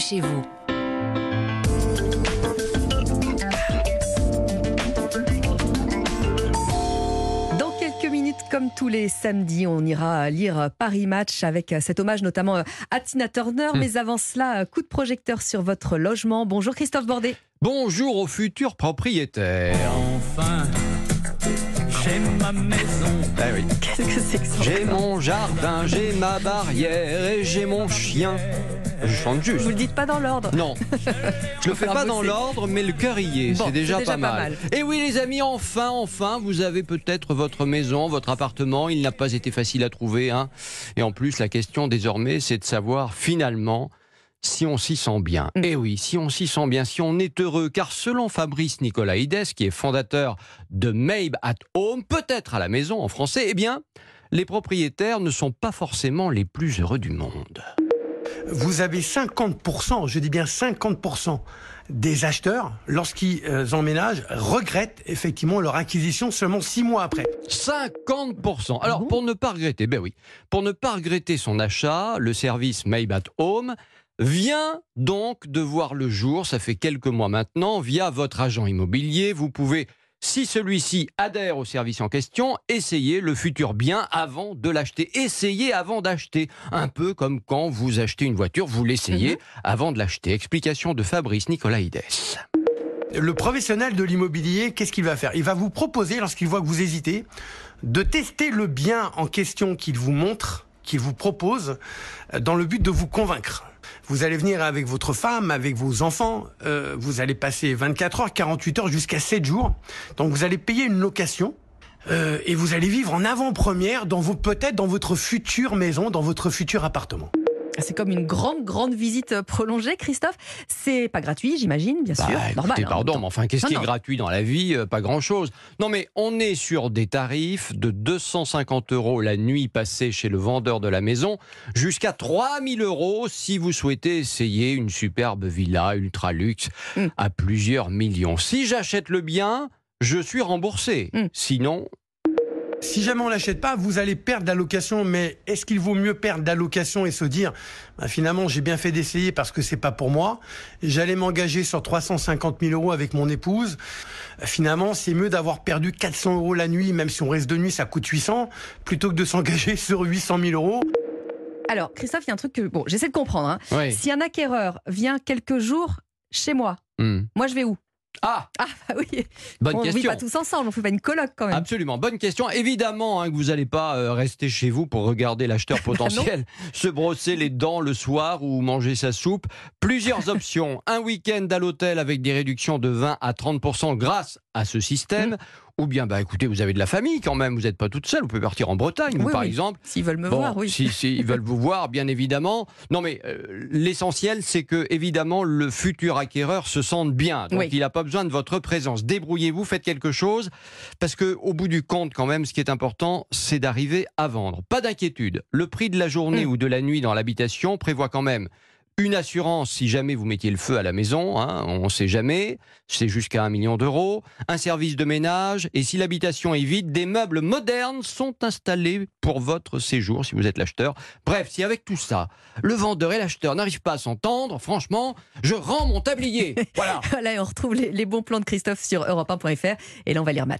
chez vous. Dans quelques minutes, comme tous les samedis, on ira lire Paris Match avec cet hommage notamment à Tina Turner. Mais avant cela, coup de projecteur sur votre logement. Bonjour Christophe Bordet. Bonjour aux futurs propriétaires. Enfin, j'ai ma maison. Ah oui. Qu'est-ce que c'est que ça J'ai mon jardin, j'ai ma barrière et j'ai mon chien. Je chante juste. Vous le dites pas dans l'ordre. Non, je le fais pas dans l'ordre, mais le cœur y est. Bon, c'est déjà, c'est déjà pas, pas mal. mal. Et oui, les amis, enfin, enfin, vous avez peut-être votre maison, votre appartement. Il n'a pas été facile à trouver. Hein. Et en plus, la question désormais, c'est de savoir finalement si on s'y sent bien. Mm. Et oui, si on s'y sent bien, si on est heureux, car selon Fabrice Nicolaïdes, qui est fondateur de Maybe at Home, peut-être à la maison en français, eh bien, les propriétaires ne sont pas forcément les plus heureux du monde. vous avez 50%, je dis bien 50% des acheteurs, lorsqu'ils emménagent, regrettent effectivement leur acquisition seulement six mois après. 50%. Alors, bon? pour ne pas regretter, ben oui, pour ne pas regretter son achat, le service Maybe at Home vient donc de voir le jour, ça fait quelques mois maintenant, via votre agent immobilier. Vous pouvez, si celui-ci adhère au service en question, essayer le futur bien avant de l'acheter. Essayez avant d'acheter. Un peu comme quand vous achetez une voiture, vous l'essayez avant de l'acheter. Explication de Fabrice Nicolaïdes. Le professionnel de l'immobilier, qu'est-ce qu'il va faire? Il va vous proposer, lorsqu'il voit que vous hésitez, de tester le bien en question qu'il vous montre, qu'il vous propose, dans le but de vous convaincre. Vous allez venir avec votre femme, avec vos enfants, euh, vous allez passer 24 heures, 48 heures, jusqu'à 7 jours. Donc vous allez payer une location. euh, et vous allez vivre en avant-première dans vos peut-être dans votre future maison, dans votre futur appartement. C'est comme une grande, grande visite prolongée, Christophe. C'est pas gratuit, j'imagine, bien sûr. Bah, écoutez, Normal. hein, pardon, mais enfin, qu'est-ce qui non. est gratuit dans la vie Euh, Pas grand-chose. Non, mais on est sur des tarifs de 250 euros la nuit passée chez le vendeur de la maison, jusqu'à 3000 euros si vous souhaitez essayer une superbe villa ultra luxe Mm. à plusieurs millions. Si j'achète le bien, je suis remboursé. Mm. Sinon, Si jamais on l'achète pas, vous allez perdre la location. Mais est-ce qu'il vaut mieux perdre la location et se dire, bah, finalement, j'ai bien fait d'essayer parce que c'est pas pour moi. J'allais m'engager sur 350 000 euros avec mon épouse. Finalement, c'est mieux d'avoir perdu 400 euros la nuit, même si on reste de nuit, ça coûte 800, plutôt que de s'engager sur 800 000 euros. Alors, Christophe, il y a un truc que. Bon, j'essaie de comprendre. hein. oui. Si un acquéreur vient quelques jours chez moi, Mm. moi je vais où? Ah, Ah, bah oui. bonne on ne vit question. pas tous ensemble, on fait pas une coloc quand même. Absolument, bonne question. Évidemment hein, que vous n'allez pas euh, rester chez vous pour regarder l'acheteur potentiel se brosser les dents le soir ou manger sa soupe. Plusieurs options. Un week-end à l'hôtel avec des réductions de 20 à 30% grâce à ce système. Ou bien, bah écoutez, vous avez de la famille quand même, vous n'êtes pas toute seule, vous pouvez partir en Bretagne, vous, par oui. exemple. S'ils veulent me Bon, voir, oui. Si, si, ils veulent vous voir, bien évidemment. Non, mais euh, l'essentiel, c'est que, évidemment, le futur acquéreur se sente bien. Donc, Oui. il n'a pas besoin de votre présence. Débrouillez-vous, faites quelque chose. Parce que, au bout du compte, quand même, ce qui est important, c'est d'arriver à vendre. Pas d'inquiétude. Le prix de la journée Mm. ou de la nuit dans l'habitation prévoit quand même une assurance si jamais vous mettiez le feu à la maison, hein, on ne sait jamais, c'est jusqu'à un million d'euros, un service de ménage, et si l'habitation est vide, des meubles modernes sont installés pour votre séjour si vous êtes l'acheteur. Bref, si avec tout ça, le vendeur et l'acheteur n'arrivent pas à s'entendre, franchement, je rends mon tablier. Voilà. Voilà, on retrouve les, les bons plans de Christophe sur europe1.fr. Et là, on va lire match.